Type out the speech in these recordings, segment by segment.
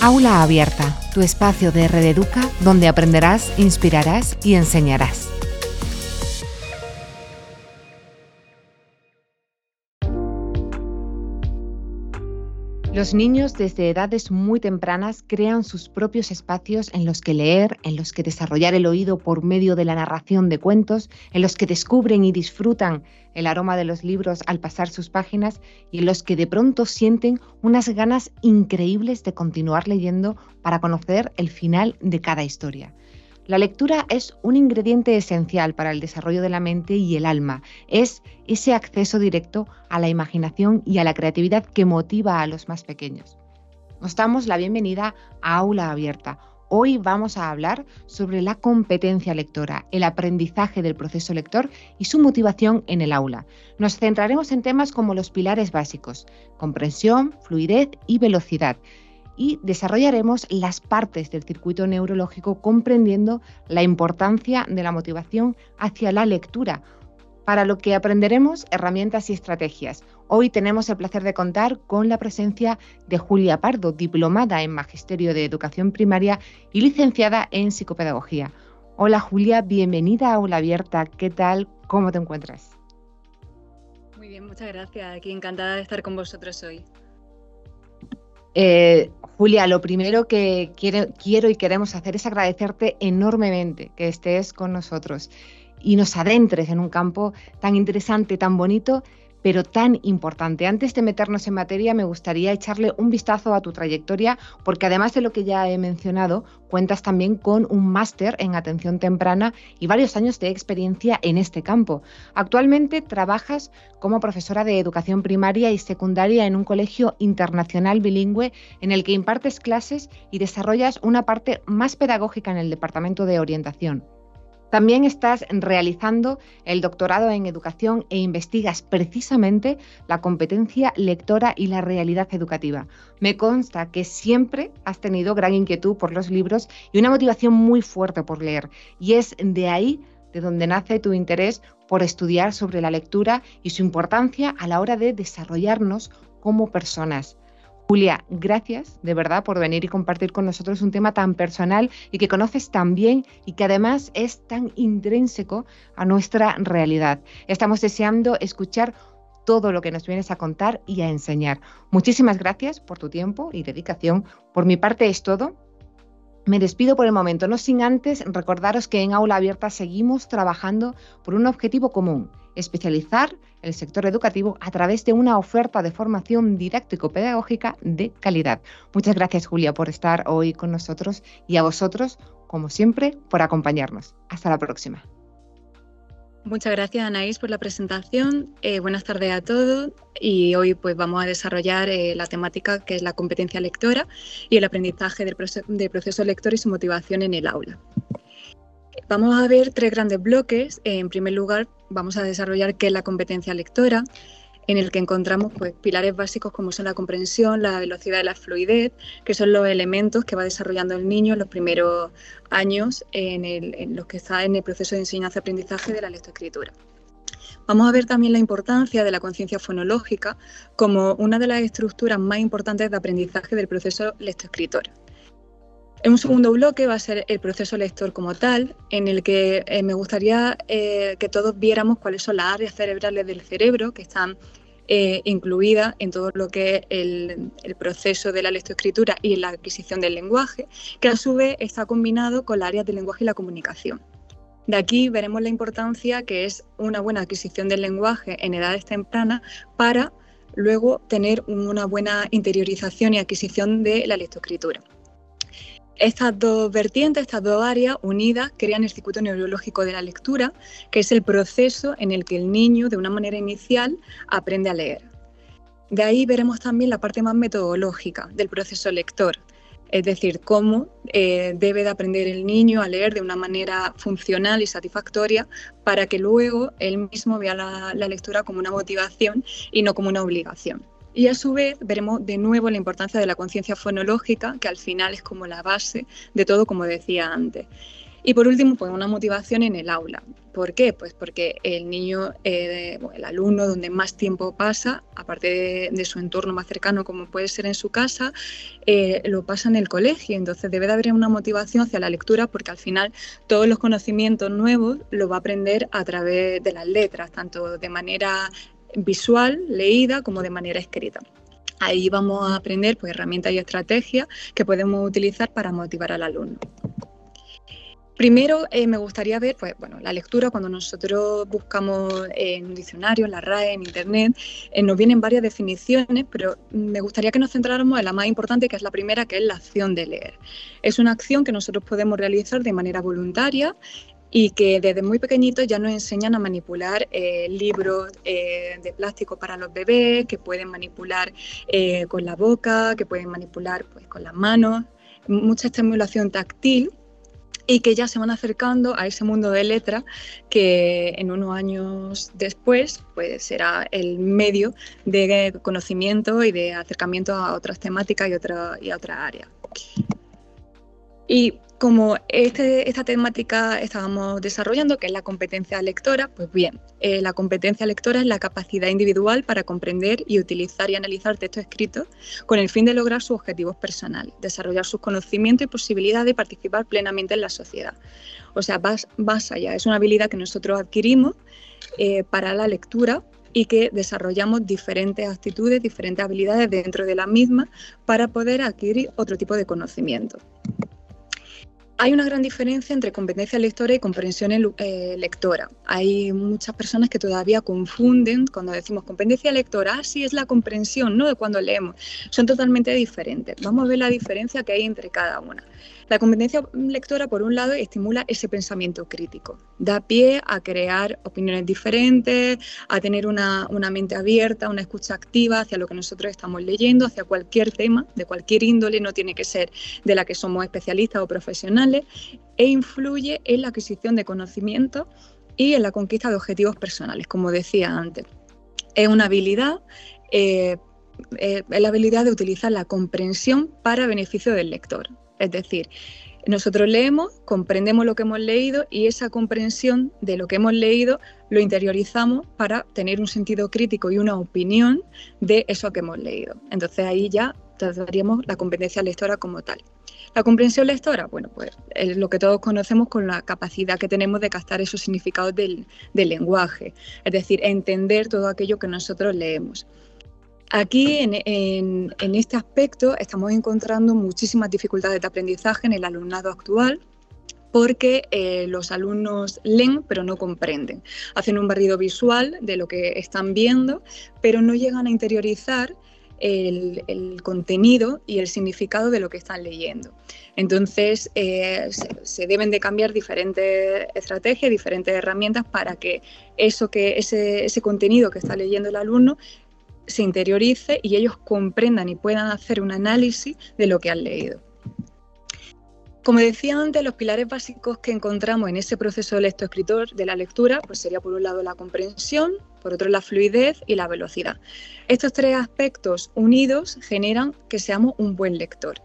Aula Abierta, tu espacio de Red Educa donde aprenderás, inspirarás y enseñarás. Los niños desde edades muy tempranas crean sus propios espacios en los que leer, en los que desarrollar el oído por medio de la narración de cuentos, en los que descubren y disfrutan el aroma de los libros al pasar sus páginas y en los que de pronto sienten unas ganas increíbles de continuar leyendo para conocer el final de cada historia. La lectura es un ingrediente esencial para el desarrollo de la mente y el alma. Es ese acceso directo a la imaginación y a la creatividad que motiva a los más pequeños. Nos damos la bienvenida a Aula Abierta. Hoy vamos a hablar sobre la competencia lectora, el aprendizaje del proceso lector y su motivación en el aula. Nos centraremos en temas como los pilares básicos, comprensión, fluidez y velocidad y desarrollaremos las partes del circuito neurológico comprendiendo la importancia de la motivación hacia la lectura, para lo que aprenderemos herramientas y estrategias. Hoy tenemos el placer de contar con la presencia de Julia Pardo, diplomada en Magisterio de Educación Primaria y licenciada en Psicopedagogía. Hola Julia, bienvenida a Aula Abierta. ¿Qué tal? ¿Cómo te encuentras? Muy bien, muchas gracias. Aquí encantada de estar con vosotros hoy. Eh, Julia, lo primero que quiero y queremos hacer es agradecerte enormemente que estés con nosotros y nos adentres en un campo tan interesante, tan bonito pero tan importante. Antes de meternos en materia, me gustaría echarle un vistazo a tu trayectoria, porque además de lo que ya he mencionado, cuentas también con un máster en atención temprana y varios años de experiencia en este campo. Actualmente trabajas como profesora de educación primaria y secundaria en un colegio internacional bilingüe en el que impartes clases y desarrollas una parte más pedagógica en el departamento de orientación. También estás realizando el doctorado en educación e investigas precisamente la competencia lectora y la realidad educativa. Me consta que siempre has tenido gran inquietud por los libros y una motivación muy fuerte por leer. Y es de ahí de donde nace tu interés por estudiar sobre la lectura y su importancia a la hora de desarrollarnos como personas. Julia, gracias de verdad por venir y compartir con nosotros un tema tan personal y que conoces tan bien y que además es tan intrínseco a nuestra realidad. Estamos deseando escuchar todo lo que nos vienes a contar y a enseñar. Muchísimas gracias por tu tiempo y dedicación. Por mi parte es todo. Me despido por el momento, no sin antes recordaros que en Aula Abierta seguimos trabajando por un objetivo común especializar el sector educativo a través de una oferta de formación didáctico-pedagógica de calidad. Muchas gracias Julia por estar hoy con nosotros y a vosotros, como siempre, por acompañarnos. Hasta la próxima. Muchas gracias Anaís por la presentación. Eh, buenas tardes a todos y hoy pues vamos a desarrollar eh, la temática que es la competencia lectora y el aprendizaje del proceso lector y su motivación en el aula. Vamos a ver tres grandes bloques. En primer lugar, vamos a desarrollar qué es la competencia lectora, en el que encontramos pues, pilares básicos como son la comprensión, la velocidad y la fluidez, que son los elementos que va desarrollando el niño en los primeros años en, los que está en el proceso de enseñanza-aprendizaje de la lectoescritura. Vamos a ver también la importancia de la conciencia fonológica como una de las estructuras más importantes de aprendizaje del proceso lectoescritor. En un segundo bloque va a ser el proceso lector como tal, en el que eh, me gustaría eh, que todos viéramos cuáles son las áreas cerebrales del cerebro que están eh, incluidas en todo lo que es el, proceso de la lectoescritura y la adquisición del lenguaje, que a su vez está combinado con las áreas del lenguaje y la comunicación. De aquí veremos la importancia que es una buena adquisición del lenguaje en edades tempranas para luego tener una buena interiorización y adquisición de la lectoescritura. Estas dos vertientes, estas dos áreas unidas, crean el circuito neurológico de la lectura, que es el proceso en el que el niño, de una manera inicial, aprende a leer. De ahí veremos también la parte más metodológica del proceso lector, es decir, cómo eh, debe de aprender el niño a leer de una manera funcional y satisfactoria para que luego él mismo vea la lectura como una motivación y no como una obligación. Y a su vez veremos de nuevo la importancia de la conciencia fonológica, que al final es como la base de todo, como decía antes. Y por último, pues una motivación en el aula. ¿Por qué? Pues porque el niño, eh, el alumno donde más tiempo pasa, aparte de, su entorno más cercano como puede ser en su casa, eh, lo pasa en el colegio. Entonces debe de haber una motivación hacia la lectura porque al final todos los conocimientos nuevos los va a aprender a través de las letras, tanto de manera visual, leída, como de manera escrita. Ahí vamos a aprender pues, herramientas y estrategias que podemos utilizar para motivar al alumno. Primero eh, me gustaría ver, pues bueno, la lectura, cuando nosotros buscamos en un diccionario, en la RAE, en internet, eh, nos vienen varias definiciones, pero me gustaría que nos centráramos en la más importante, que es la primera, que es la acción de leer. Es una acción que nosotros podemos realizar de manera voluntaria y que desde muy pequeñitos ya nos enseñan a manipular eh, libros de plástico para los bebés, que pueden manipular con la boca, que pueden manipular pues, con las manos, mucha estimulación táctil y que ya se van acercando a ese mundo de letra que en unos años después pues, será el medio de conocimiento y de acercamiento a otras temáticas y, otra, y a otras áreas. Y como este, esta temática estábamos desarrollando, que es la competencia lectora, pues bien, eh, la competencia lectora es la capacidad individual para comprender y utilizar y analizar textos escritos con el fin de lograr sus objetivos personales, desarrollar sus conocimientos y posibilidades de participar plenamente en la sociedad. O sea, vas, allá, es una habilidad que nosotros adquirimos eh, para la lectura y que desarrollamos diferentes actitudes, diferentes habilidades dentro de la misma para poder adquirir otro tipo de conocimiento. Hay una gran diferencia entre competencia lectora y comprensión eh, lectora. Hay muchas personas que todavía confunden cuando decimos competencia lectora, ah, sí es la comprensión, no de cuando leemos. Son totalmente diferentes. Vamos a ver la diferencia que hay entre cada una. La competencia lectora, por un lado, estimula ese pensamiento crítico, da pie a crear opiniones diferentes, a tener una, mente abierta, una escucha activa hacia lo que nosotros estamos leyendo, hacia cualquier tema, de cualquier índole, no tiene que ser de la que somos especialistas o profesionales, e influye en la adquisición de conocimiento y en la conquista de objetivos personales, como decía antes. Es una habilidad eh, eh, la habilidad de utilizar la comprensión para beneficio del lector. Es decir, nosotros leemos, comprendemos lo que hemos leído y esa comprensión de lo que hemos leído lo interiorizamos para tener un sentido crítico y una opinión de eso que hemos leído. Entonces ahí ya trataríamos la competencia lectora como tal. La comprensión lectora, bueno, pues es lo que todos conocemos con la capacidad que tenemos de captar esos significados del, del lenguaje, es decir, entender todo aquello que nosotros leemos. Aquí, en, este aspecto, estamos encontrando muchísimas dificultades de aprendizaje en el alumnado actual, porque eh, los alumnos leen pero no comprenden. Hacen un barrido visual de lo que están viendo, pero no llegan a interiorizar el, contenido y el significado de lo que están leyendo. Entonces, eh, se, deben de cambiar diferentes estrategias, diferentes herramientas para que eso que ese, ese contenido que está leyendo el alumno se interiorice y ellos comprendan y puedan hacer un análisis de lo que han leído. Como decía antes, los pilares básicos que encontramos en ese proceso de lectoescritor de la lectura, pues sería por un lado la comprensión, por otro la fluidez y la velocidad. Estos tres aspectos unidos generan que seamos un buen lector.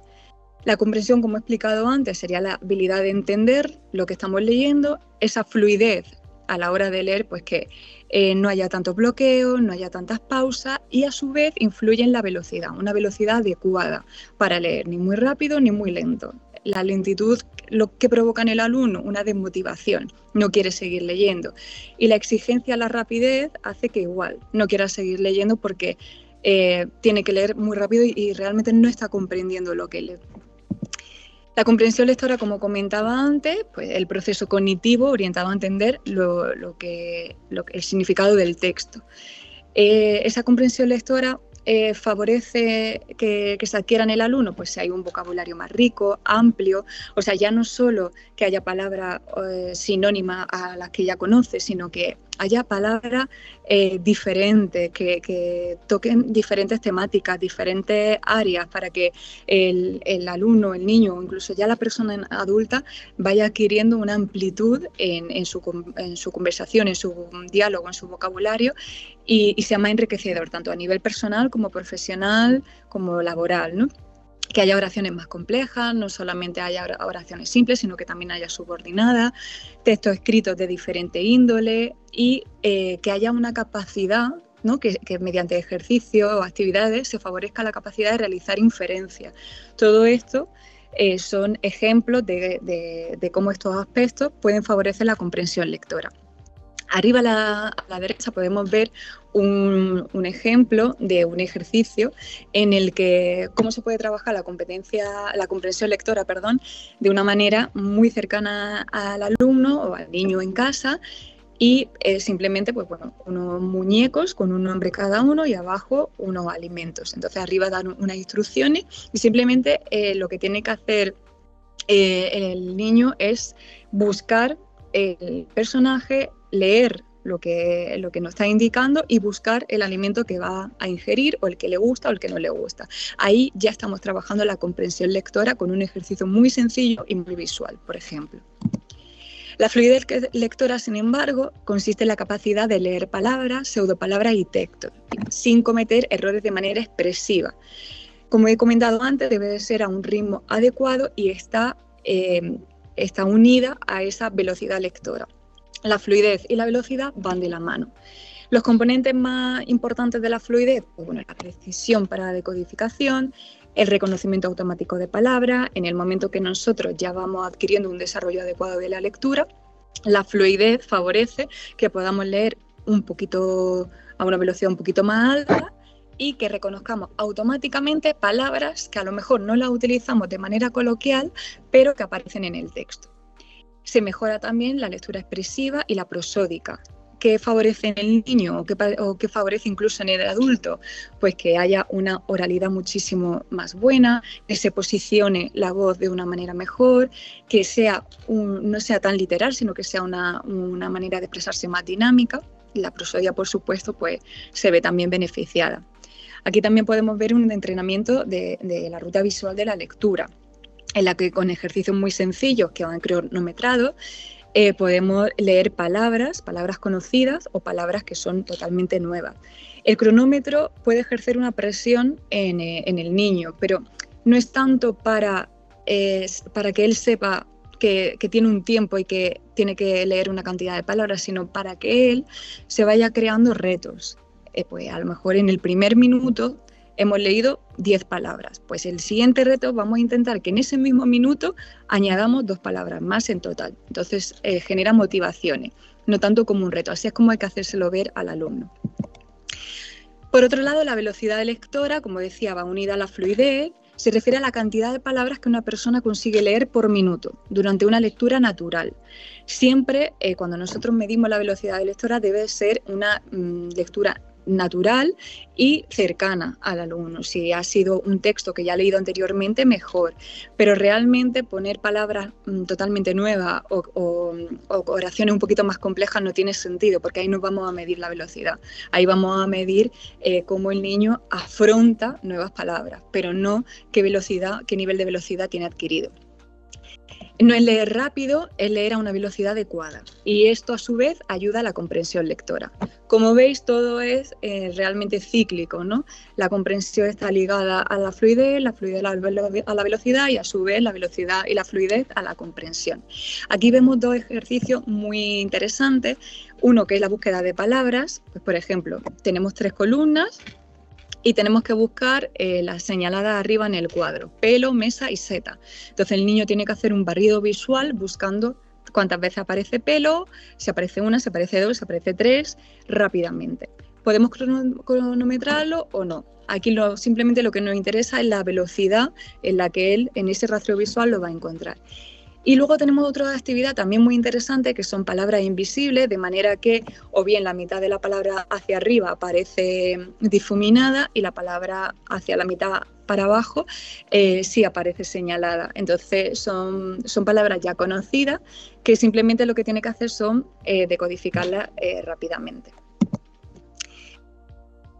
La comprensión, como he explicado antes, sería la habilidad de entender lo que estamos leyendo, esa fluidez a la hora de leer, pues que eh, no haya tantos bloqueos, no haya tantas pausas y a su vez influye en la velocidad, una velocidad adecuada para leer, ni muy rápido ni muy lento. La lentitud lo que provoca en el alumno, una desmotivación, no quiere seguir leyendo. Y la exigencia la rapidez hace que igual no quiera seguir leyendo porque eh, tiene que leer muy rápido y realmente no está comprendiendo lo que lee. La comprensión lectora, como comentaba antes, pues el proceso cognitivo orientado a entender lo, que, el significado del texto. Eh, esa comprensión lectora eh, favorece que, se adquiera en el alumno, pues si hay un vocabulario más rico, amplio, o sea, ya no solo que haya palabras eh, sinónimas a las que ya conoce, sino que haya palabras eh, diferentes, que, toquen diferentes temáticas, diferentes áreas, para que el, alumno, el niño o incluso ya la persona adulta vaya adquiriendo una amplitud en, su, conversación, en su diálogo, en su vocabulario y, sea más enriquecedor, tanto a nivel personal como profesional, como laboral. Que haya oraciones más complejas, no solamente haya oraciones simples, sino que también haya subordinadas, textos escritos de diferente índole y eh, que haya una capacidad, ¿no? que, mediante ejercicio o actividades se favorezca la capacidad de realizar inferencias. Todo esto eh, son ejemplos de cómo estos aspectos pueden favorecer la comprensión lectora. Arriba a la, derecha podemos ver un, ejemplo de un ejercicio en el que cómo se puede trabajar la competencia, la comprensión lectora, perdón, de una manera muy cercana al alumno o al niño en casa y eh, simplemente pues bueno, unos muñecos con un nombre cada uno y abajo unos alimentos. Entonces arriba dan unas instrucciones y simplemente eh, lo que tiene que hacer eh, el niño es buscar el personaje leer lo que, lo que nos está indicando y buscar el alimento que va a ingerir o el que le gusta o el que no le gusta. Ahí ya estamos trabajando la comprensión lectora con un ejercicio muy sencillo y muy visual, por ejemplo. La fluidez lectora, sin embargo, consiste en la capacidad de leer palabras, pseudopalabras y textos, sin cometer errores de manera expresiva. Como he comentado antes, debe ser a un ritmo adecuado y está, eh, está unida a esa velocidad lectora la fluidez y la velocidad van de la mano. Los componentes más importantes de la fluidez, pues bueno, la precisión para la decodificación, el reconocimiento automático de palabras, en el momento que nosotros ya vamos adquiriendo un desarrollo adecuado de la lectura, la fluidez favorece que podamos leer un poquito a una velocidad un poquito más alta y que reconozcamos automáticamente palabras que a lo mejor no las utilizamos de manera coloquial, pero que aparecen en el texto. Se mejora también la lectura expresiva y la prosódica. ¿Qué favorece en el niño o qué, favorece incluso en el adulto? Pues que haya una oralidad muchísimo más buena, que se posicione la voz de una manera mejor, que sea no sea tan literal, sino que sea una, manera de expresarse más dinámica. La prosodia, por supuesto, pues se ve también beneficiada. Aquí también podemos ver un entrenamiento de la ruta visual de la lectura en la que con ejercicios muy sencillos que van cronometrados eh, podemos leer palabras, palabras conocidas o palabras que son totalmente nuevas. El cronómetro puede ejercer una presión en, eh, el niño, pero no es tanto para, para que él sepa que, tiene un tiempo y que tiene que leer una cantidad de palabras, sino para que él se vaya creando retos. Eh, pues a lo mejor en el primer minuto hemos leído 10 palabras. Pues el siguiente reto vamos a intentar que en ese mismo minuto añadamos dos palabras más en total. Entonces eh, genera motivaciones, no tanto como un reto. Así es como hay que hacérselo ver al alumno. Por otro lado, la velocidad de lectora, como decía, va unida a la fluidez, se refiere a la cantidad de palabras que una persona consigue leer por minuto durante una lectura natural. Siempre, eh, cuando nosotros medimos la velocidad de lectora, debe ser una mm, lectura natural y cercana al alumno. Si ha sido un texto que ya ha leído anteriormente, mejor. Pero realmente poner palabras mm, totalmente nuevas o, oraciones un poquito más complejas no tiene sentido, porque ahí no vamos a medir la velocidad. Ahí vamos a medir eh, cómo el niño afronta nuevas palabras, pero no qué velocidad, qué nivel de velocidad tiene adquirido. No es leer rápido, es leer a una velocidad adecuada. Y esto a su vez ayuda a la comprensión lectora. Como veis, todo es eh, realmente cíclico, ¿no? La comprensión está ligada a la fluidez, la fluidez a la velocidad y a su vez la velocidad y la fluidez a la comprensión. Aquí vemos dos ejercicios muy interesantes. Uno que es la búsqueda de palabras. Pues, por ejemplo, tenemos tres columnas y tenemos que buscar eh, las señaladas arriba en el cuadro, pelo, mesa y seta. Entonces el niño tiene que hacer un barrido visual buscando cuántas veces aparece pelo, si aparece una, si aparece dos, si aparece tres, rápidamente. ¿Podemos cronometrarlo o no? Aquí lo, simplemente lo que nos interesa es la velocidad en la que él en ese rastro visual lo va a encontrar. Y luego tenemos otra actividad también muy interesante que son palabras invisibles, de manera que o bien la mitad de la palabra hacia arriba aparece difuminada y la palabra hacia la mitad para abajo eh, sí aparece señalada. Entonces son, son palabras ya conocidas que simplemente lo que tiene que hacer son eh, decodificarlas eh, rápidamente.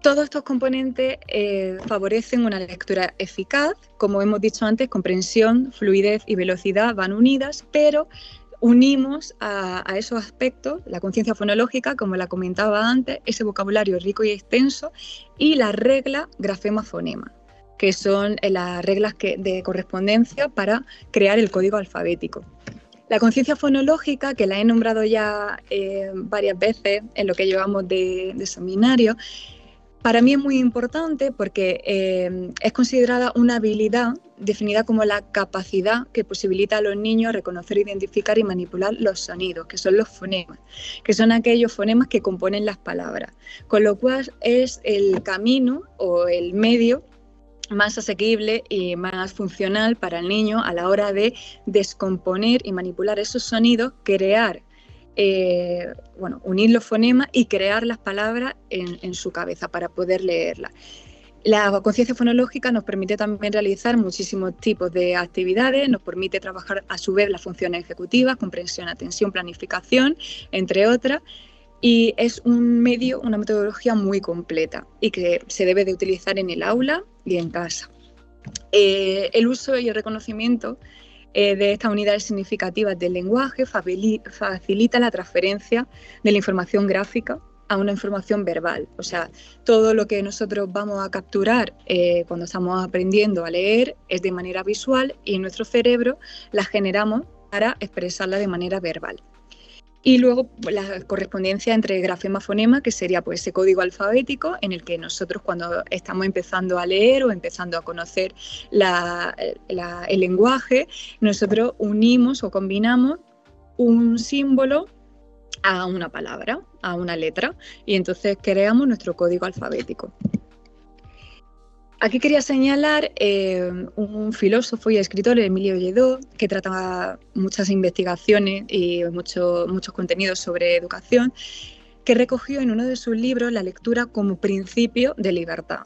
Todos estos componentes eh, favorecen una lectura eficaz. Como hemos dicho antes, comprensión, fluidez y velocidad van unidas, pero unimos a, esos aspectos la conciencia fonológica, como la comentaba antes, ese vocabulario rico y extenso, y la regla grafema-fonema. que son eh, las reglas de correspondencia para crear el código alfabético. La conciencia fonológica, que la he nombrado ya eh, varias veces en lo que llevamos de, seminario, para mí es muy importante porque eh, es considerada una habilidad definida como la capacidad que posibilita a los niños reconocer, identificar y manipular los sonidos, que son los fonemas, que son aquellos fonemas que componen las palabras, con lo cual es el camino o el medio más asequible y más funcional para el niño a la hora de descomponer y manipular esos sonidos, crear, eh, bueno, unir los fonemas y crear las palabras en, su cabeza para poder leerlas. La conciencia fonológica nos permite también realizar muchísimos tipos de actividades, nos permite trabajar a su vez las funciones ejecutivas, comprensión, atención, planificación, entre otras, y es un medio, una metodología muy completa y que se debe de utilizar en el aula y en casa. Eh, el uso y el reconocimiento eh, de estas unidades significativas del lenguaje facilita la transferencia de la información gráfica a una información verbal. O sea, todo lo que nosotros vamos a capturar eh, cuando estamos aprendiendo a leer es de manera visual y nuestro cerebro la generamos para expresarla de manera verbal. Y luego la correspondencia entre grafema-fonema, que sería pues, ese código alfabético en el que nosotros cuando estamos empezando a leer o empezando a conocer el lenguaje, nosotros unimos o combinamos un símbolo a una palabra, a una letra, y entonces creamos nuestro código alfabético. Aquí quería señalar eh, un filósofo y escritor, Emilio Lledó, que trataba muchas investigaciones y muchos contenidos sobre educación, que recogió en uno de sus libros la lectura como principio de libertad.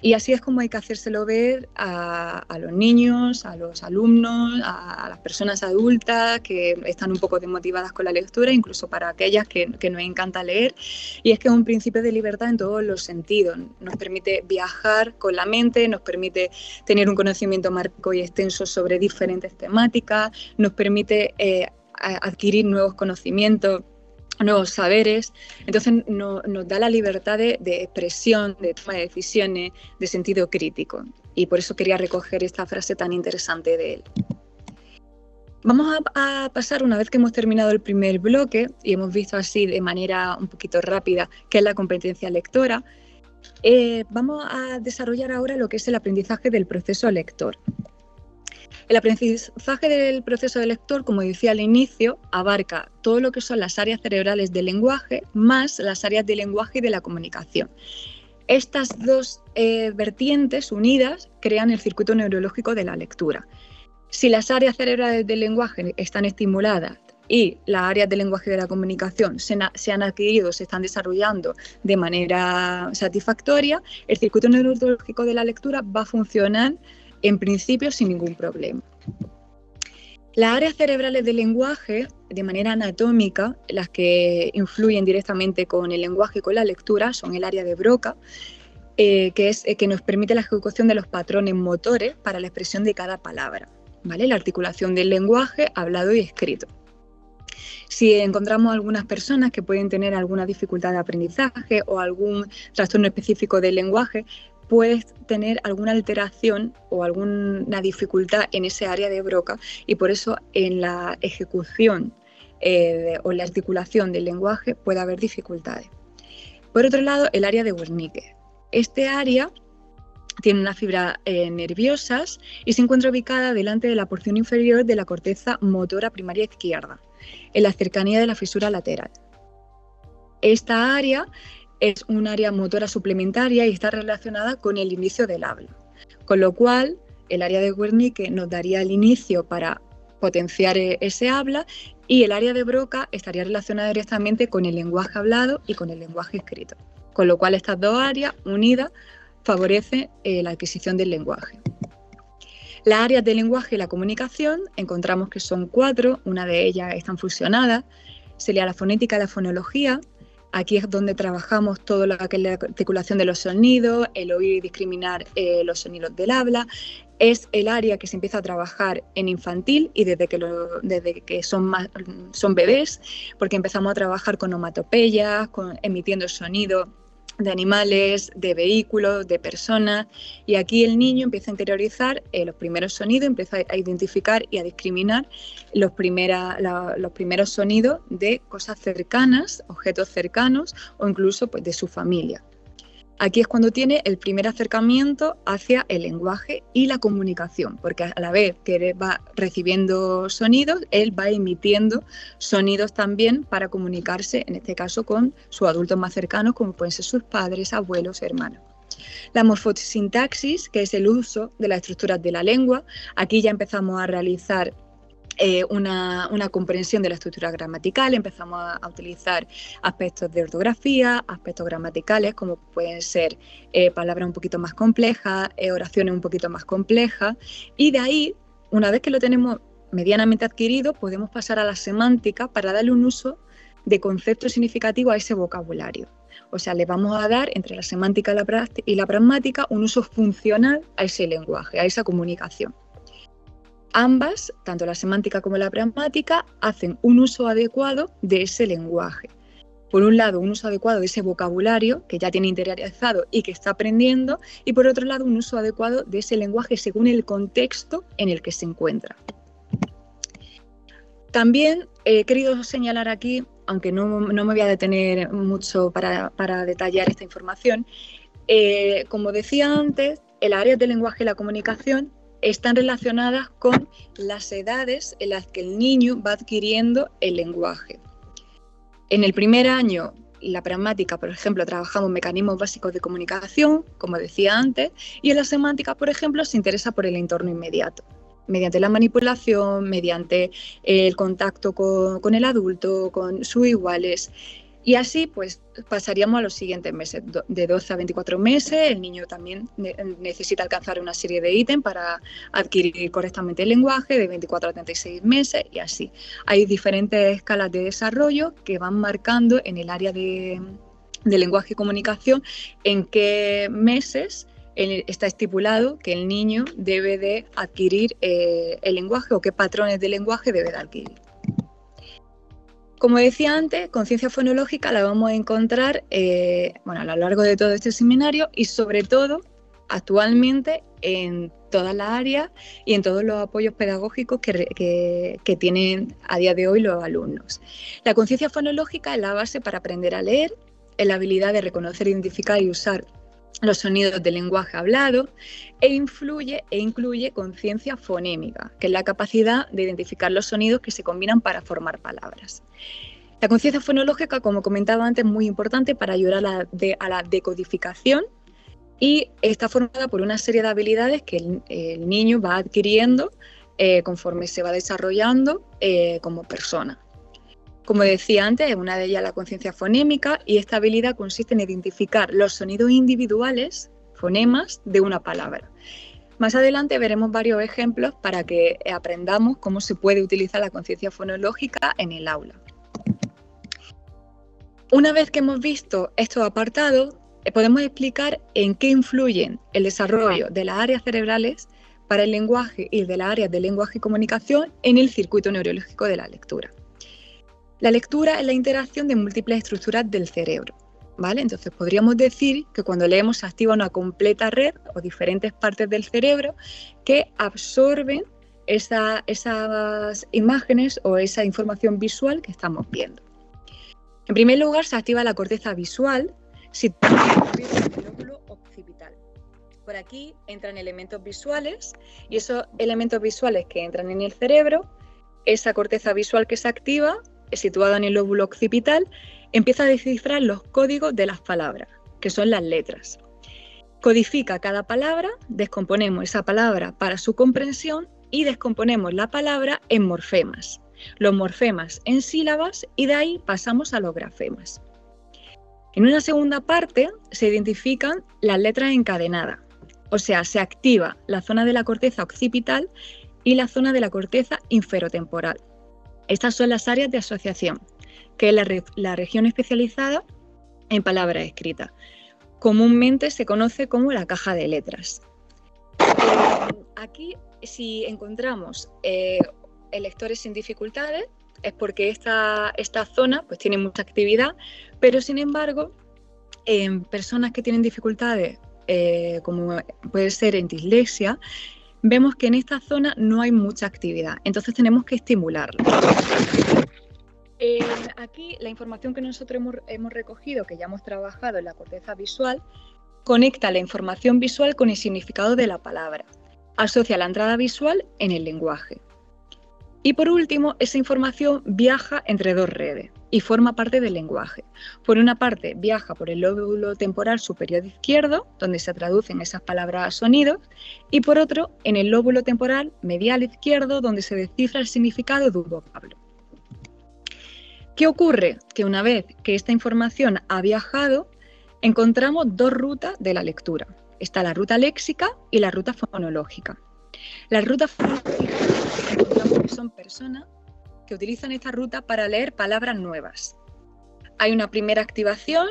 Y así es como hay que hacérselo ver a, los niños, a los alumnos, a, las personas adultas que están un poco desmotivadas con la lectura, incluso para aquellas que, que nos encanta leer. Y es que es un principio de libertad en todos los sentidos. Nos permite viajar con la mente, nos permite tener un conocimiento marco y extenso sobre diferentes temáticas, nos permite eh, adquirir nuevos conocimientos nuevos saberes. Entonces nos da la libertad de, expresión, de toma de decisiones, de sentido crítico. Y por eso quería recoger esta frase tan interesante de él. Vamos a, pasar, una vez que hemos terminado el primer bloque y hemos visto así de manera un poquito rápida qué es la competencia lectora, eh, vamos a desarrollar ahora lo que es el aprendizaje del proceso lector. El aprendizaje del proceso de lector, como decía al inicio, abarca todo lo que son las áreas cerebrales del lenguaje más las áreas de lenguaje y de la comunicación. Estas dos eh, vertientes unidas crean el circuito neurológico de la lectura. Si las áreas cerebrales del lenguaje están estimuladas y las áreas del lenguaje y de la comunicación se, se, han adquirido, se están desarrollando de manera satisfactoria, el circuito neurológico de la lectura va a funcionar en principio sin ningún problema. Las áreas cerebrales del lenguaje, de manera anatómica, las que influyen directamente con el lenguaje y con la lectura, son el área de Broca, eh, que es eh, que nos permite la ejecución de los patrones motores para la expresión de cada palabra, ¿vale? La articulación del lenguaje hablado y escrito. Si encontramos algunas personas que pueden tener alguna dificultad de aprendizaje o algún trastorno específico del lenguaje, puedes tener alguna alteración o alguna dificultad en ese área de broca y por eso en la ejecución eh, o la articulación del lenguaje puede haber dificultades. Por otro lado, el área de Wernicke. Este área tiene unas fibras eh, nerviosas y se encuentra ubicada delante de la porción inferior de la corteza motora primaria izquierda, en la cercanía de la fisura lateral. Esta área es un área motora suplementaria y está relacionada con el inicio del habla. Con lo cual, el área de Wernicke nos daría el inicio para potenciar e-, ese habla y el área de Broca estaría relacionada directamente con el lenguaje hablado y con el lenguaje escrito. Con lo cual, estas dos áreas unidas favorecen eh, la adquisición del lenguaje. Las áreas del lenguaje y la comunicación encontramos que son cuatro, una de ellas están fusionadas, sería la fonética y la fonología, Aquí es donde trabajamos todo lo la articulación de los sonidos, el oír y discriminar eh, los sonidos del habla. Es el área que se empieza a trabajar en infantil y desde que, desde que son, más, son bebés, porque empezamos a trabajar con onomatopeyas, con, emitiendo sonido de animales, de vehículos, de personas, y aquí el niño empieza a interiorizar eh, los primeros sonidos, empieza a identificar y a discriminar los, los primeros sonidos de cosas cercanas, objetos cercanos o incluso pues, de su familia. Aquí es cuando tiene el primer acercamiento hacia el lenguaje y la comunicación, porque a la vez que va recibiendo sonidos, él va emitiendo sonidos también para comunicarse, en este caso con sus adultos más cercanos, como pueden ser sus padres, abuelos, hermanos. La morfosintaxis, que es el uso de las estructuras de la lengua, aquí ya empezamos a realizar eh, una, comprensión de la estructura gramatical, empezamos a, utilizar aspectos de ortografía, aspectos gramaticales, como pueden ser eh, palabras un poquito más complejas, eh, oraciones un poquito más complejas, y de ahí, una vez que lo tenemos medianamente adquirido, podemos pasar a la semántica para darle un uso de concepto significativo a ese vocabulario. O sea, le vamos a dar entre la semántica y la pragmática un uso funcional a ese lenguaje, a esa comunicación. Ambas, tanto la semántica como la pragmática, hacen un uso adecuado de ese lenguaje. Por un lado, un uso adecuado de ese vocabulario que ya tiene interiorizado y que está aprendiendo, y por otro lado, un uso adecuado de ese lenguaje según el contexto en el que se encuentra. También he querido señalar aquí, aunque no, me voy a detener mucho para, detallar esta información, eh, como decía antes, el área del lenguaje y la comunicación están relacionadas con las edades en las que el niño va adquiriendo el lenguaje. En el primer año, la pragmática, por ejemplo, trabajamos mecanismos básicos de comunicación, como decía antes, y en la semántica, por ejemplo, se interesa por el entorno inmediato, mediante la manipulación, mediante el contacto con, con el adulto, con sus iguales. Y así pues pasaríamos a los siguientes meses, de 12 a 24 meses, el niño también necesita alcanzar una serie de ítems para adquirir correctamente el lenguaje, de 24 a 36 meses y así. Hay diferentes escalas de desarrollo que van marcando en el área de, lenguaje y comunicación en qué meses está estipulado que el niño debe de adquirir eh, el lenguaje o qué patrones de lenguaje debe de adquirir. Como decía antes, conciencia fonológica la vamos a encontrar eh, bueno, a lo largo de todo este seminario y sobre todo actualmente en todas las áreas y en todos los apoyos pedagógicos que, que tienen a día de hoy los alumnos. La conciencia fonológica es la base para aprender a leer, es la habilidad de reconocer, identificar y usar los sonidos del lenguaje hablado e influye e incluye conciencia fonémica, que es la capacidad de identificar los sonidos que se combinan para formar palabras. La conciencia fonológica, como comentaba antes, es muy importante para ayudar a la, decodificación y está formada por una serie de habilidades que el, niño va adquiriendo eh, conforme se va desarrollando eh, como persona. Como decía antes, una de ellas la conciencia fonémica y esta habilidad consiste en identificar los sonidos individuales, fonemas, de una palabra. Más adelante veremos varios ejemplos para que aprendamos cómo se puede utilizar la conciencia fonológica en el aula. Una vez que hemos visto estos apartados, eh, podemos explicar en qué influyen el desarrollo de las áreas cerebrales para el lenguaje y de las áreas de lenguaje y comunicación en el circuito neurológico de la lectura. La lectura es la interacción de múltiples estructuras del cerebro. ¿Vale? Entonces podríamos decir que cuando leemos se activa una completa red o diferentes partes del cerebro que absorben esas imágenes o esa información visual que estamos viendo. En primer lugar, se activa la corteza visual situada en el lóbulo occipital. Por aquí entran elementos visuales y esos elementos visuales que entran en el cerebro, esa corteza visual que se activa situada en el lóbulo occipital, empieza a descifrar los códigos de las palabras, que son las letras. Codifica cada palabra, descomponemos esa palabra para su comprensión y descomponemos la palabra en morfemas. Los morfemas en sílabas y de ahí pasamos a los grafemas. En una segunda parte se identifican las letras encadenadas, o sea, se activa la zona de la corteza occipital y la zona de la corteza inferotemporal. Estas son las áreas de asociación, que es la, región especializada en palabras escritas. Comúnmente se conoce como la caja de letras. Eh, aquí, si encontramos eh, electores sin dificultades, es porque esta, esta zona pues, tiene mucha actividad, pero sin embargo en personas que tienen dificultades, eh, como puede ser en dislexia, vemos que en esta zona no hay mucha actividad, entonces tenemos que estimularla. aquí la información que nosotros hemos, recogido, que ya hemos trabajado en la corteza visual, conecta la información visual con el significado de la palabra, asocia la entrada visual en el lenguaje. Y por último, esa información viaja entre dos redes y forma parte del lenguaje. Por una parte, viaja por el lóbulo temporal superior izquierdo, donde se traducen esas palabras a sonidos, y por otro, en el lóbulo temporal medial izquierdo, donde se descifra el significado de un vocablo. ¿Qué ocurre? Que una vez que esta información ha viajado, encontramos dos rutas de la lectura. Está la ruta léxica y la ruta fonológica. La ruta fonológica encontramos que son personas que utilizan esta ruta para leer palabras nuevas. Hay una primera activación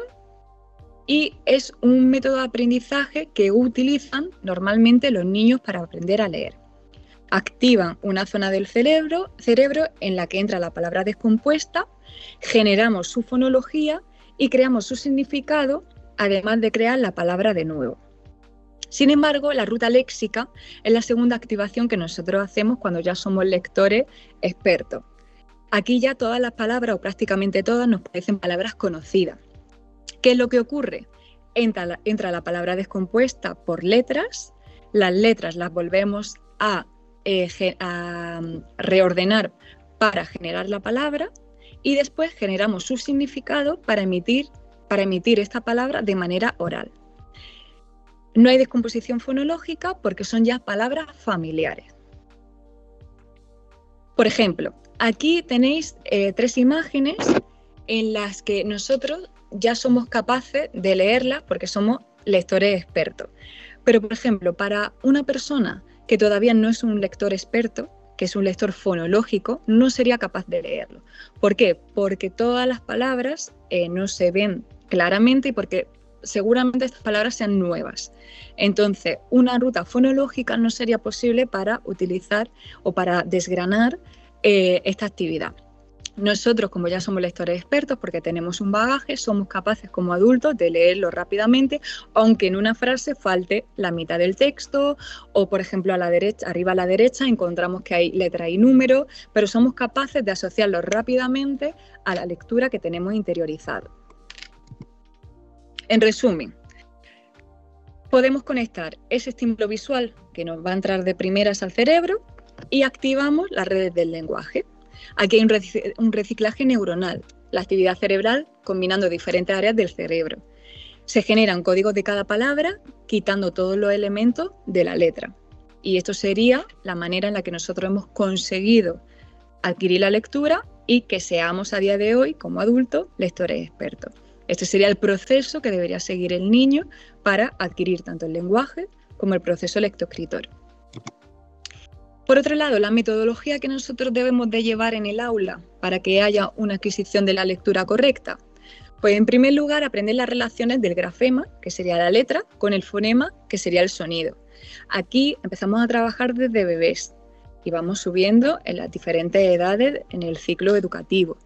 y es un método de aprendizaje que utilizan normalmente los niños para aprender a leer. Activan una zona del cerebro, cerebro en la que entra la palabra descompuesta, generamos su fonología y creamos su significado, además de crear la palabra de nuevo. Sin embargo, la ruta léxica es la segunda activación que nosotros hacemos cuando ya somos lectores expertos. Aquí ya todas las palabras, o prácticamente todas, nos parecen palabras conocidas. ¿Qué es lo que ocurre? Entra la, palabra descompuesta por letras, las letras las volvemos a, eh, a reordenar para generar la palabra y después generamos su significado para emitir, para emitir esta palabra de manera oral. No hay descomposición fonológica porque son ya palabras familiares. Por ejemplo, Aquí tenéis eh, tres imágenes en las que nosotros ya somos capaces de leerlas porque somos lectores expertos. Pero, por ejemplo, para una persona que todavía no es un lector experto, que es un lector fonológico, no sería capaz de leerlo. ¿Por qué? Porque todas las palabras eh, no se ven claramente y porque seguramente estas palabras sean nuevas. Entonces, una ruta fonológica no sería posible para utilizar o para desgranar eh, esta actividad. Nosotros, como ya somos lectores expertos, porque tenemos un bagaje, somos capaces como adultos de leerlo rápidamente, aunque en una frase falte la mitad del texto, o por ejemplo a la derecha, arriba a la derecha encontramos que hay letra y número, pero somos capaces de asociarlo rápidamente a la lectura que tenemos interiorizado. En resumen, podemos conectar ese estímulo visual que nos va a entrar de primeras al cerebro y activamos las redes del lenguaje. Aquí hay un reciclaje neuronal, la actividad cerebral combinando diferentes áreas del cerebro. Se generan códigos de cada palabra quitando todos los elementos de la letra. Y esto sería la manera en la que nosotros hemos conseguido adquirir la lectura y que seamos a día de hoy, como adultos, lectores expertos. Este sería el proceso que debería seguir el niño para adquirir tanto el lenguaje como el proceso lectoescritor. Por otro lado, la metodología que nosotros debemos de llevar en el aula para que haya una adquisición de la lectura correcta. Pues en primer lugar, aprender las relaciones del grafema, que sería la letra, con el fonema, que sería el sonido. Aquí empezamos a trabajar desde bebés y vamos subiendo en las diferentes edades en el ciclo educativo.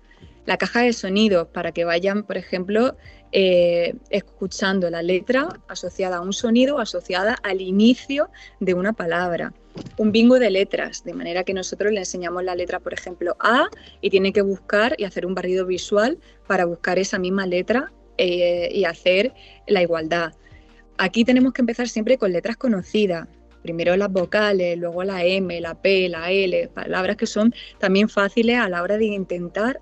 La caja de sonidos para que vayan, por ejemplo, eh, escuchando la letra asociada a un sonido, asociada al inicio de una palabra. Un bingo de letras, de manera que nosotros le enseñamos la letra, por ejemplo, A, y tiene que buscar y hacer un barrido visual para buscar esa misma letra eh, y hacer la igualdad. Aquí tenemos que empezar siempre con letras conocidas, primero las vocales, luego la M, la P, la L, palabras que son también fáciles a la hora de intentar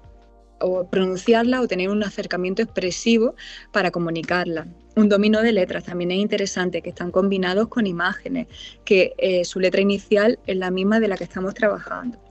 o pronunciarla o tener un acercamiento expresivo para comunicarla. Un dominio de letras también es interesante, que están combinados con imágenes, que eh, su letra inicial es la misma de la que estamos trabajando.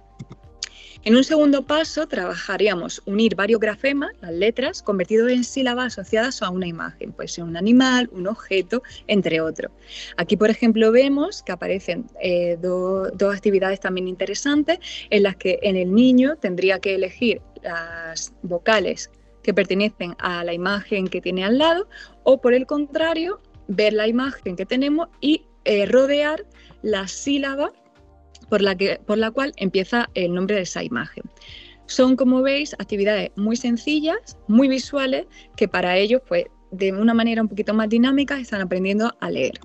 En un segundo paso trabajaríamos unir varios grafemas, las letras, convertidos en sílabas asociadas a una imagen, puede ser un animal, un objeto, entre otros. Aquí, por ejemplo, vemos que aparecen eh, dos actividades también interesantes en las que en el niño tendría que elegir las vocales que pertenecen a la imagen que tiene al lado o por el contrario, ver la imagen que tenemos y eh, rodear la sílaba por la, que, por la cual empieza el nombre de esa imagen. Son, como veis, actividades muy sencillas, muy visuales, que para ellos pues, de una manera un poquito más dinámica están aprendiendo a leer.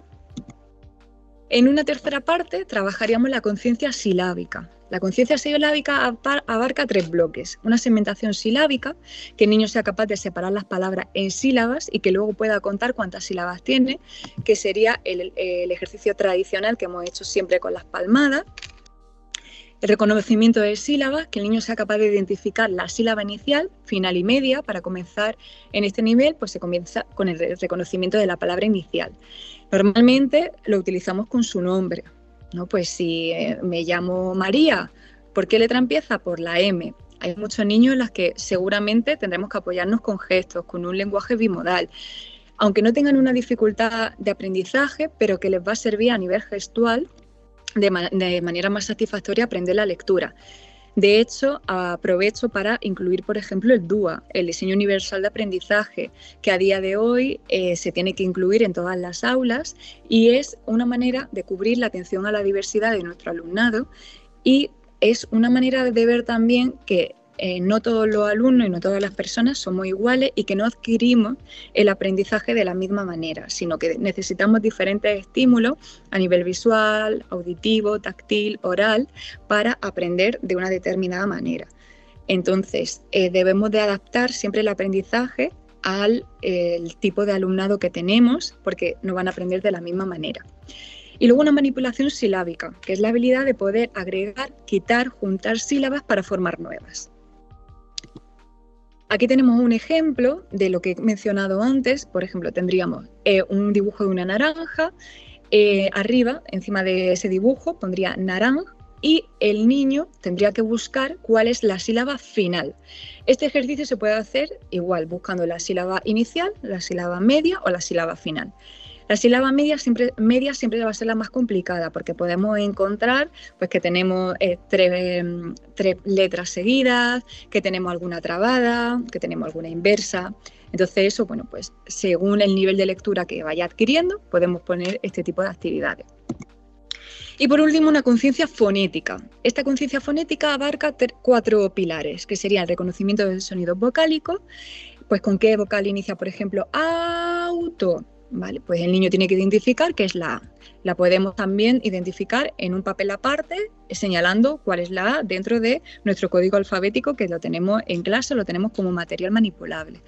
En una tercera parte trabajaríamos la conciencia silábica. La conciencia silábica abarca tres bloques. Una segmentación silábica, que el niño sea capaz de separar las palabras en sílabas y que luego pueda contar cuántas sílabas tiene, que sería el, el ejercicio tradicional que hemos hecho siempre con las palmadas. El reconocimiento de sílabas, que el niño sea capaz de identificar la sílaba inicial, final y media. Para comenzar en este nivel, pues se comienza con el reconocimiento de la palabra inicial. Normalmente lo utilizamos con su nombre, ¿no? Pues si eh, me llamo María, ¿por qué letra empieza? Por la M. Hay muchos niños en los que seguramente tendremos que apoyarnos con gestos, con un lenguaje bimodal, aunque no tengan una dificultad de aprendizaje, pero que les va a servir a nivel gestual de, manera más satisfactoria aprender la lectura. De hecho, aprovecho para incluir, por ejemplo, el DUA, el diseño universal de aprendizaje, que a día de hoy eh, se tiene que incluir en todas las aulas y es una manera de cubrir la atención a la diversidad de nuestro alumnado y es una manera de ver también que eh, no todos los alumnos y no todas las personas somos iguales y que no adquirimos el aprendizaje de la misma manera, sino que necesitamos diferentes estímulos a nivel visual, auditivo, táctil, oral, para aprender de una determinada manera. Entonces, eh, debemos de adaptar siempre el aprendizaje al tipo de alumnado que tenemos, porque no van a aprender de la misma manera. Y luego una manipulación silábica, que es la habilidad de poder agregar, quitar, juntar sílabas para formar nuevas. Aquí tenemos un ejemplo de lo que he mencionado antes. Por ejemplo, tendríamos eh, un dibujo de una naranja. Eh, arriba, encima de ese dibujo, pondría naranja y el niño tendría que buscar cuál es la sílaba final. Este ejercicio se puede hacer igual, buscando la sílaba inicial, la sílaba media o la sílaba final. La sílaba media siempre, media siempre va a ser la más complicada porque podemos encontrar pues, que tenemos eh, tres, letras seguidas, que tenemos alguna trabada, que tenemos alguna inversa. Entonces eso, bueno, pues según el nivel de lectura que vaya adquiriendo, podemos poner este tipo de actividades. Y por último, una conciencia fonética. Esta conciencia fonética abarca cuatro pilares, que serían el reconocimiento del sonido vocálico, pues con qué vocal inicia, por ejemplo, auto, Pues el niño tiene que identificar qué es la A. La podemos también identificar en un papel aparte, señalando cuál es la A dentro de nuestro código alfabético que lo tenemos en clase, lo tenemos como material manipulable.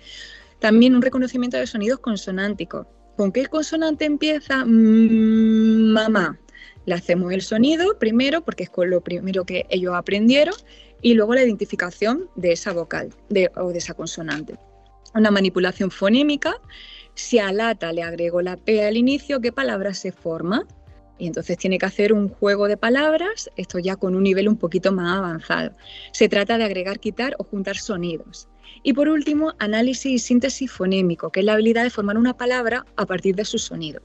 También un reconocimiento de sonidos consonánticos. ¿Con qué consonante empieza? Mm, mamá. Le hacemos el sonido primero, porque es lo primero que ellos aprendieron, y luego la identificación de esa vocal o de esa consonante. Una manipulación fonémica si a lata le agrego la P al inicio, ¿qué palabra se forma? Y entonces tiene que hacer un juego de palabras, esto ya con un nivel un poquito más avanzado. Se trata de agregar, quitar o juntar sonidos. Y por último, análisis y síntesis fonémico, que es la habilidad de formar una palabra a partir de su sonido.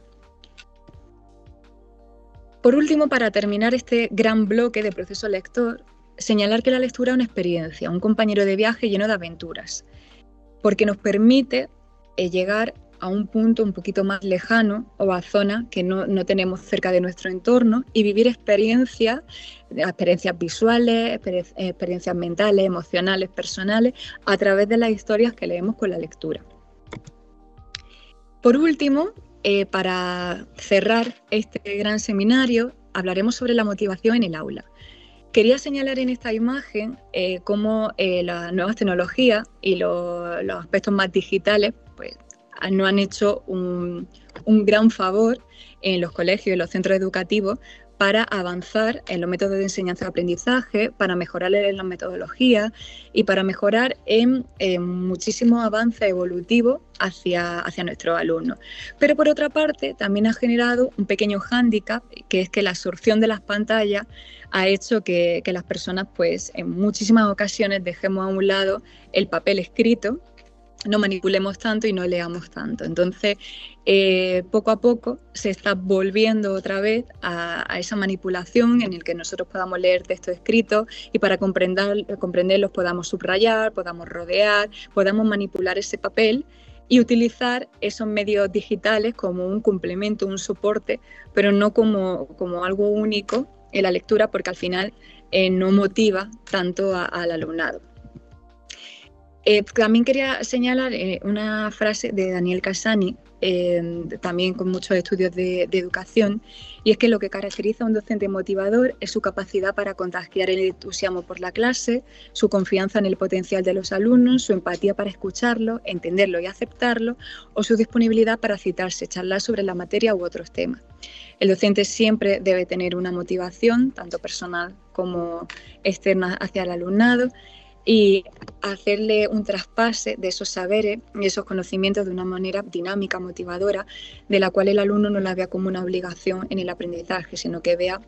Por último, para terminar este gran bloque de proceso lector, señalar que la lectura es una experiencia, un compañero de viaje lleno de aventuras, porque nos permite eh, llegar a un punto un poquito más lejano o a zona que no, tenemos cerca de nuestro entorno y vivir experiencias, experiencias visuales, experiencias mentales, emocionales, personales, a través de las historias que leemos con la lectura. Por último, eh, para cerrar este gran seminario, hablaremos sobre la motivación en el aula. Quería señalar en esta imagen eh, cómo eh, las nuevas tecnologías y los aspectos más digitales pues, no han hecho un, gran favor en los colegios y los centros educativos para avanzar en los métodos de enseñanza-aprendizaje, para mejorar en las metodologías y para mejorar en, muchísimos avances evolutivos hacia, hacia nuestros alumnos. Pero por otra parte, también ha generado un pequeño hándicap, que es que la absorción de las pantallas ha hecho que, que las personas, pues, en muchísimas ocasiones dejemos a un lado el papel escrito no manipulemos tanto y no leamos tanto. Entonces, eh, poco a poco se está volviendo otra vez a, esa manipulación en el que nosotros podamos leer texto escrito y para comprender, comprenderlos podamos subrayar, podamos rodear, podamos manipular ese papel y utilizar esos medios digitales como un complemento, un soporte, pero no como, como algo único en la lectura porque al final eh, no motiva tanto al alumnado. Eh, también quería señalar eh, una frase de Daniel Casani, eh, también con muchos estudios de, educación, y es que lo que caracteriza a un docente motivador es su capacidad para contagiar el entusiasmo por la clase, su confianza en el potencial de los alumnos, su empatía para escucharlo, entenderlo y aceptarlo, o su disponibilidad para citarse, charlar sobre la materia u otros temas. El docente siempre debe tener una motivación, tanto personal como externa, hacia el alumnado, y hacerle un traspase de esos saberes y esos conocimientos de una manera dinámica, motivadora, de la cual el alumno no la vea como una obligación en el aprendizaje, sino que vea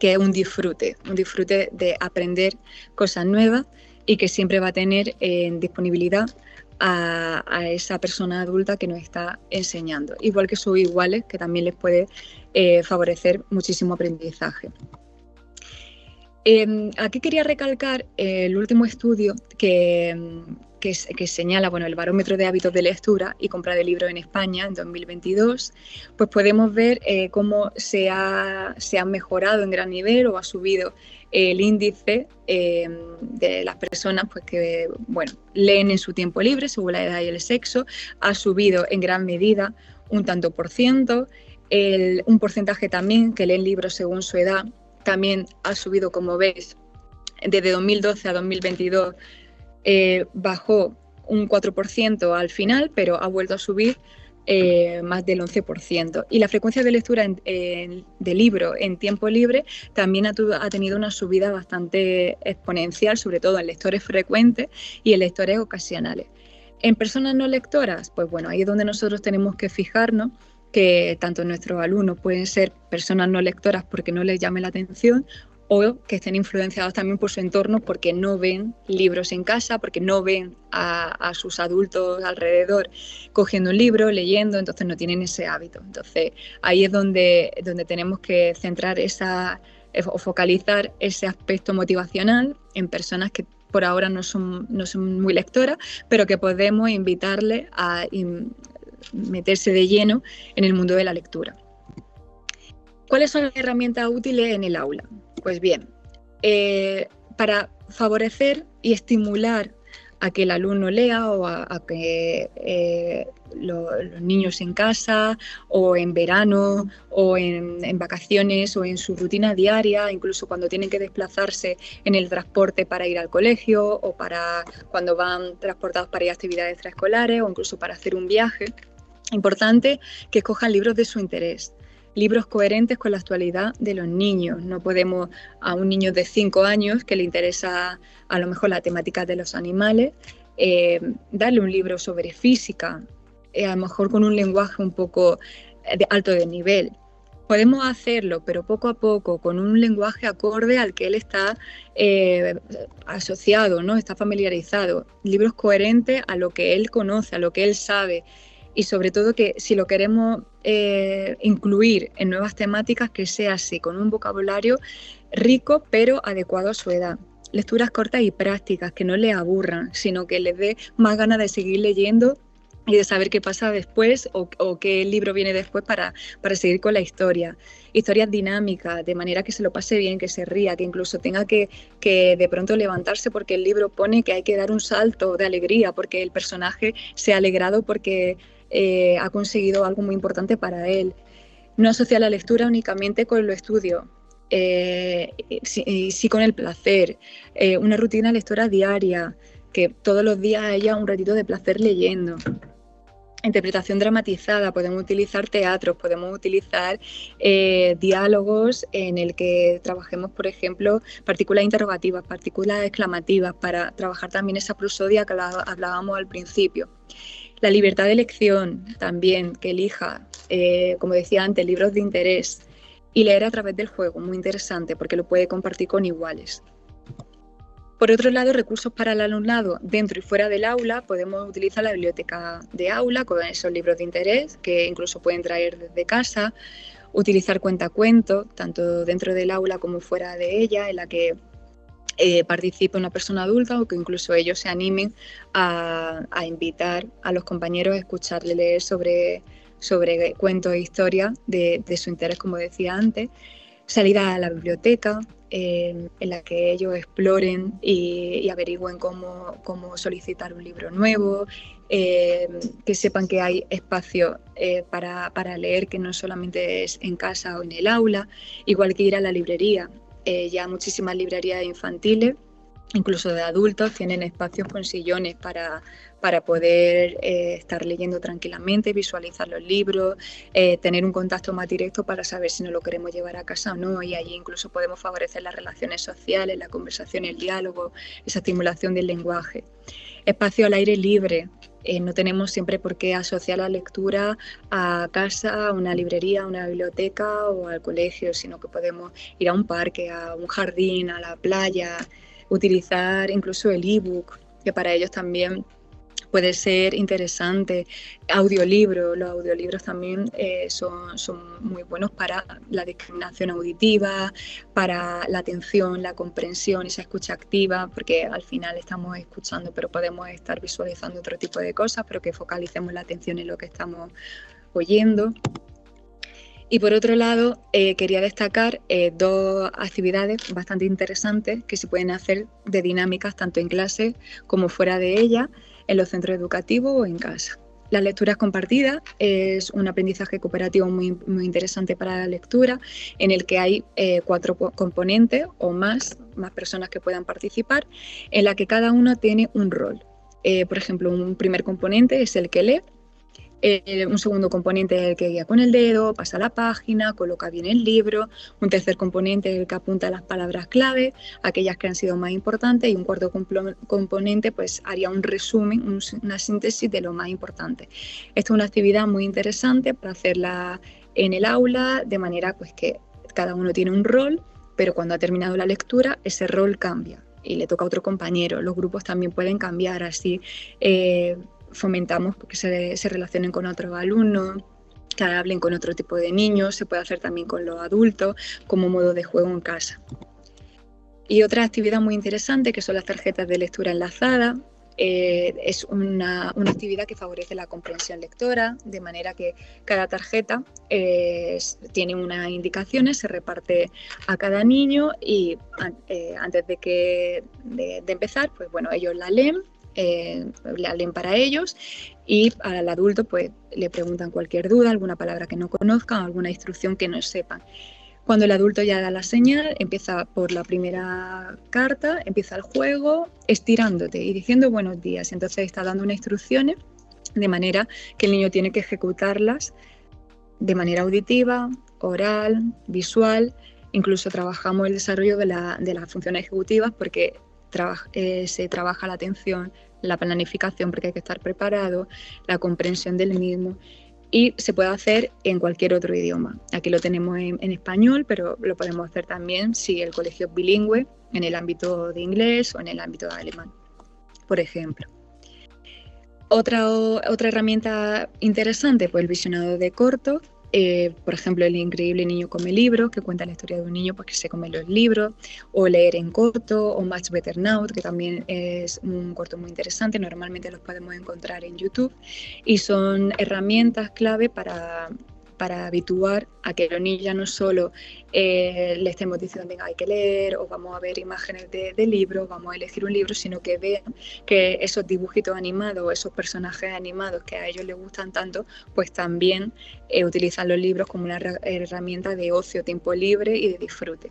que es un disfrute, un disfrute de aprender cosas nuevas y que siempre va a tener en disponibilidad a, esa persona adulta que nos está enseñando, igual que sus iguales, que también les puede eh, favorecer muchísimo aprendizaje. Em, aquí quería recalcar el último estudio que, que, señala bueno, el barómetro de hábitos de lectura y compra de libros en España en 2022, pues podemos ver eh, cómo se ha, mejorado en gran nivel o ha subido el índice em, de las personas pues, que bueno, leen en su tiempo libre según la edad y el sexo, ha subido en gran medida un tanto por ciento, un porcentaje también que leen libros según su edad también ha subido, como veis, desde 2012 a 2022 eh, bajó un 4% al final, pero ha vuelto a subir eh, más del 11%. Y la frecuencia de lectura de libro en tiempo libre también ha, ha, tenido una subida bastante exponencial, sobre todo en lectores frecuentes y en lectores ocasionales. En personas no lectoras, pues bueno, ahí es donde nosotros tenemos que fijarnos que tanto nuestros alumnos pueden ser personas no lectoras porque no les llame la atención o que estén influenciados también por su entorno porque no ven libros en casa, porque no ven a, sus adultos alrededor cogiendo un libro, leyendo, entonces no tienen ese hábito. Entonces ahí es donde, donde tenemos que centrar esa o focalizar ese aspecto motivacional en personas que por ahora no son, no son muy lectoras, pero que podemos invitarle a, meterse de lleno en el mundo de la lectura. ¿Cuáles son las herramientas útiles en el aula? Pues bien, eh, para favorecer y estimular a que el alumno lea o a, que eh, los niños en casa o en verano o en, vacaciones o en su rutina diaria, incluso cuando tienen que desplazarse en el transporte para ir al colegio o para cuando van transportados para ir a actividades extraescolares o incluso para hacer un viaje. Importante que escojan libros de su interés, libros coherentes con la actualidad de los niños. No podemos a un niño de 5 años que le interesa a lo mejor la temática de los animales, eh, darle un libro sobre física, eh, a lo mejor con un lenguaje un poco eh, de alto de nivel. Podemos hacerlo, pero poco a poco, con un lenguaje acorde al que él está asociado, ¿no? está familiarizado. Libros coherentes a lo que él conoce, a lo que él sabe y sobre todo que si lo queremos eh, incluir en nuevas temáticas, que sea así, con un vocabulario rico pero adecuado a su edad. Lecturas cortas y prácticas, que no le aburran, sino que les dé más ganas de seguir leyendo y de saber qué pasa después o, qué libro viene después para, para, seguir con la historia. Historias dinámicas, de manera que se lo pase bien, que se ría, que incluso tenga que, que de pronto levantarse porque el libro pone que hay que dar un salto de alegría, porque el personaje se ha alegrado porque eh, ha conseguido algo muy importante para él. No asocia la lectura únicamente con lo estudio, eh, sí, con el placer, eh, una rutina lectora diaria, que todos los días haya un ratito de placer leyendo. Interpretación dramatizada, podemos utilizar teatros, podemos utilizar diálogos en el que trabajemos, por ejemplo, partículas interrogativas, partículas exclamativas, para trabajar también esa prosodia que hablábamos al principio. La libertad de elección también, que elija, eh, como decía antes, libros de interés y leer a través del juego, muy interesante porque lo puede compartir con iguales. Por otro lado, recursos para el alumnado dentro y fuera del aula, podemos utilizar la biblioteca de aula con esos libros de interés que incluso pueden traer desde casa, utilizar cuentacuentos, tanto dentro del aula como fuera de ella, en la que eh, participe una persona adulta o que incluso ellos se animen a, invitar a los compañeros a escucharle leer sobre, sobre cuentos e historias de, su interés, como decía antes. salida a la biblioteca, en la que ellos exploren y, averigüen cómo, cómo, solicitar un libro nuevo, eh, que sepan que hay espacio eh, para, para, leer, que no solamente es en casa o en el aula, igual que ir a la librería. Eh, ya muchísimas librerías infantiles incluso de adultos, tienen espacios con sillones para, para poder eh, estar leyendo tranquilamente, visualizar los libros, eh, tener un contacto más directo para saber si no lo queremos llevar a casa o no. Y allí incluso podemos favorecer las relaciones sociales, la conversación, el diálogo, esa estimulación del lenguaje. Espacio al aire libre. Eh, no tenemos siempre por qué asociar la lectura a casa, a una librería, a una biblioteca o al colegio, sino que podemos ir a un parque, a un jardín, a la playa, utilizar incluso el ebook, que para ellos también puede ser interesante. Audiolibros, los audiolibros también eh, son, son, muy buenos para la discriminación auditiva, para la atención, la comprensión, esa escucha activa, porque al final estamos escuchando, pero podemos estar visualizando otro tipo de cosas, pero que focalicemos la atención en lo que estamos oyendo. Y por otro lado, eh, quería destacar eh, dos actividades bastante interesantes que se pueden hacer de dinámicas tanto en clase como fuera de ella, en los centros educativos o en casa. Las lecturas compartidas es un aprendizaje cooperativo muy, muy interesante para la lectura, en el que hay eh, cuatro componentes o más, más personas que puedan participar, en la que cada uno tiene un rol. por ejemplo, un primer componente es el que lee, eh, un segundo componente es el que guía con el dedo, pasa la página, coloca bien el libro. Un tercer componente es el que apunta las palabras clave, aquellas que han sido más importantes. Y un cuarto componente pues haría un resumen, una síntesis de lo más importante. Esta es una actividad muy interesante para hacerla en el aula, de manera pues que cada uno tiene un rol, pero cuando ha terminado la lectura ese rol cambia y le toca a otro compañero. Los grupos también pueden cambiar así. Eh, fomentamos que se, relacionen con otros alumnos, que hablen con otro tipo de niños, se puede hacer también con los adultos como modo de juego en casa. Y otra actividad muy interesante que son las tarjetas de lectura enlazada. Eh, es una, una, actividad que favorece la comprensión lectora, de manera que cada tarjeta eh, tiene unas indicaciones, se reparte a cada niño y eh, antes de, que, de, de empezar, pues bueno, ellos la leen eh, la leen para ellos y al adulto pues le preguntan cualquier duda, alguna palabra que no conozcan, alguna instrucción que no sepan. Cuando el adulto ya da la señal, empieza por la primera carta, empieza el juego estirándote y diciendo buenos días. Entonces está dando unas instrucciones de manera que el niño tiene que ejecutarlas de manera auditiva, oral, visual. Incluso trabajamos el desarrollo de, de las funciones ejecutivas porque eh, se trabaja la atención, la planificación, porque hay que estar preparado, la comprensión del mismo y se puede hacer en cualquier otro idioma. Aquí lo tenemos en, español, pero lo podemos hacer también si el colegio es bilingüe, en el ámbito de inglés o en el ámbito de alemán, por ejemplo. Otra, otra herramienta interesante, pues el visionado de corto, eh, por ejemplo, El increíble niño come libros, que cuenta la historia de un niño porque se come los libros, o Leer en corto, o Much Better Now, que también es un corto muy interesante, normalmente los podemos encontrar en YouTube, y son herramientas clave para para habituar a que los niños ya no solo eh, le estemos diciendo, venga, hay que leer, o vamos a ver imágenes de, libros, vamos a elegir un libro, sino que vean que esos dibujitos animados, esos personajes animados que a ellos les gustan tanto, pues también eh, utilizan los libros como una herramienta de ocio, tiempo libre y de disfrute.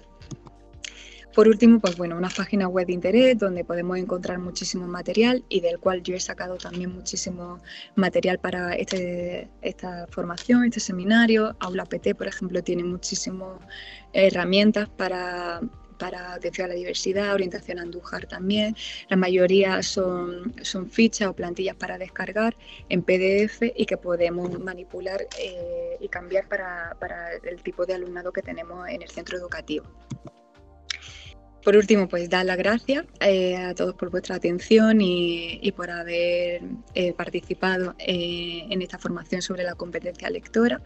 Por último, pues bueno, una página web de interés donde podemos encontrar muchísimo material y del cual yo he sacado también muchísimo material para este, esta formación, este seminario. Aula PT, por ejemplo, tiene muchísimas herramientas para, para atención a la diversidad, orientación a también. La mayoría son, son fichas o plantillas para descargar en PDF y que podemos manipular eh, y cambiar para, para el tipo de alumnado que tenemos en el centro educativo. Por último, pues dar las gracias eh, a todos por vuestra atención y, por haber eh, participado eh, en esta formación sobre la competencia lectora,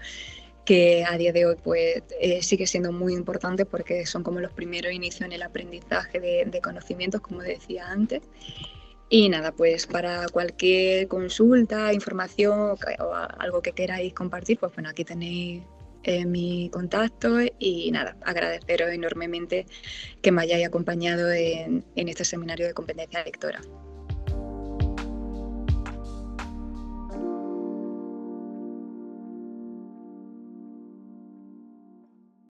que a día de hoy pues, sigue siendo muy importante porque son como los primeros inicios en el aprendizaje de, de conocimientos, como decía antes. Y nada, pues para cualquier consulta, información o algo que queráis compartir, pues bueno, aquí tenéis mi contacto y nada, agradeceros enormemente que me hayáis acompañado en, en este seminario de competencia lectora.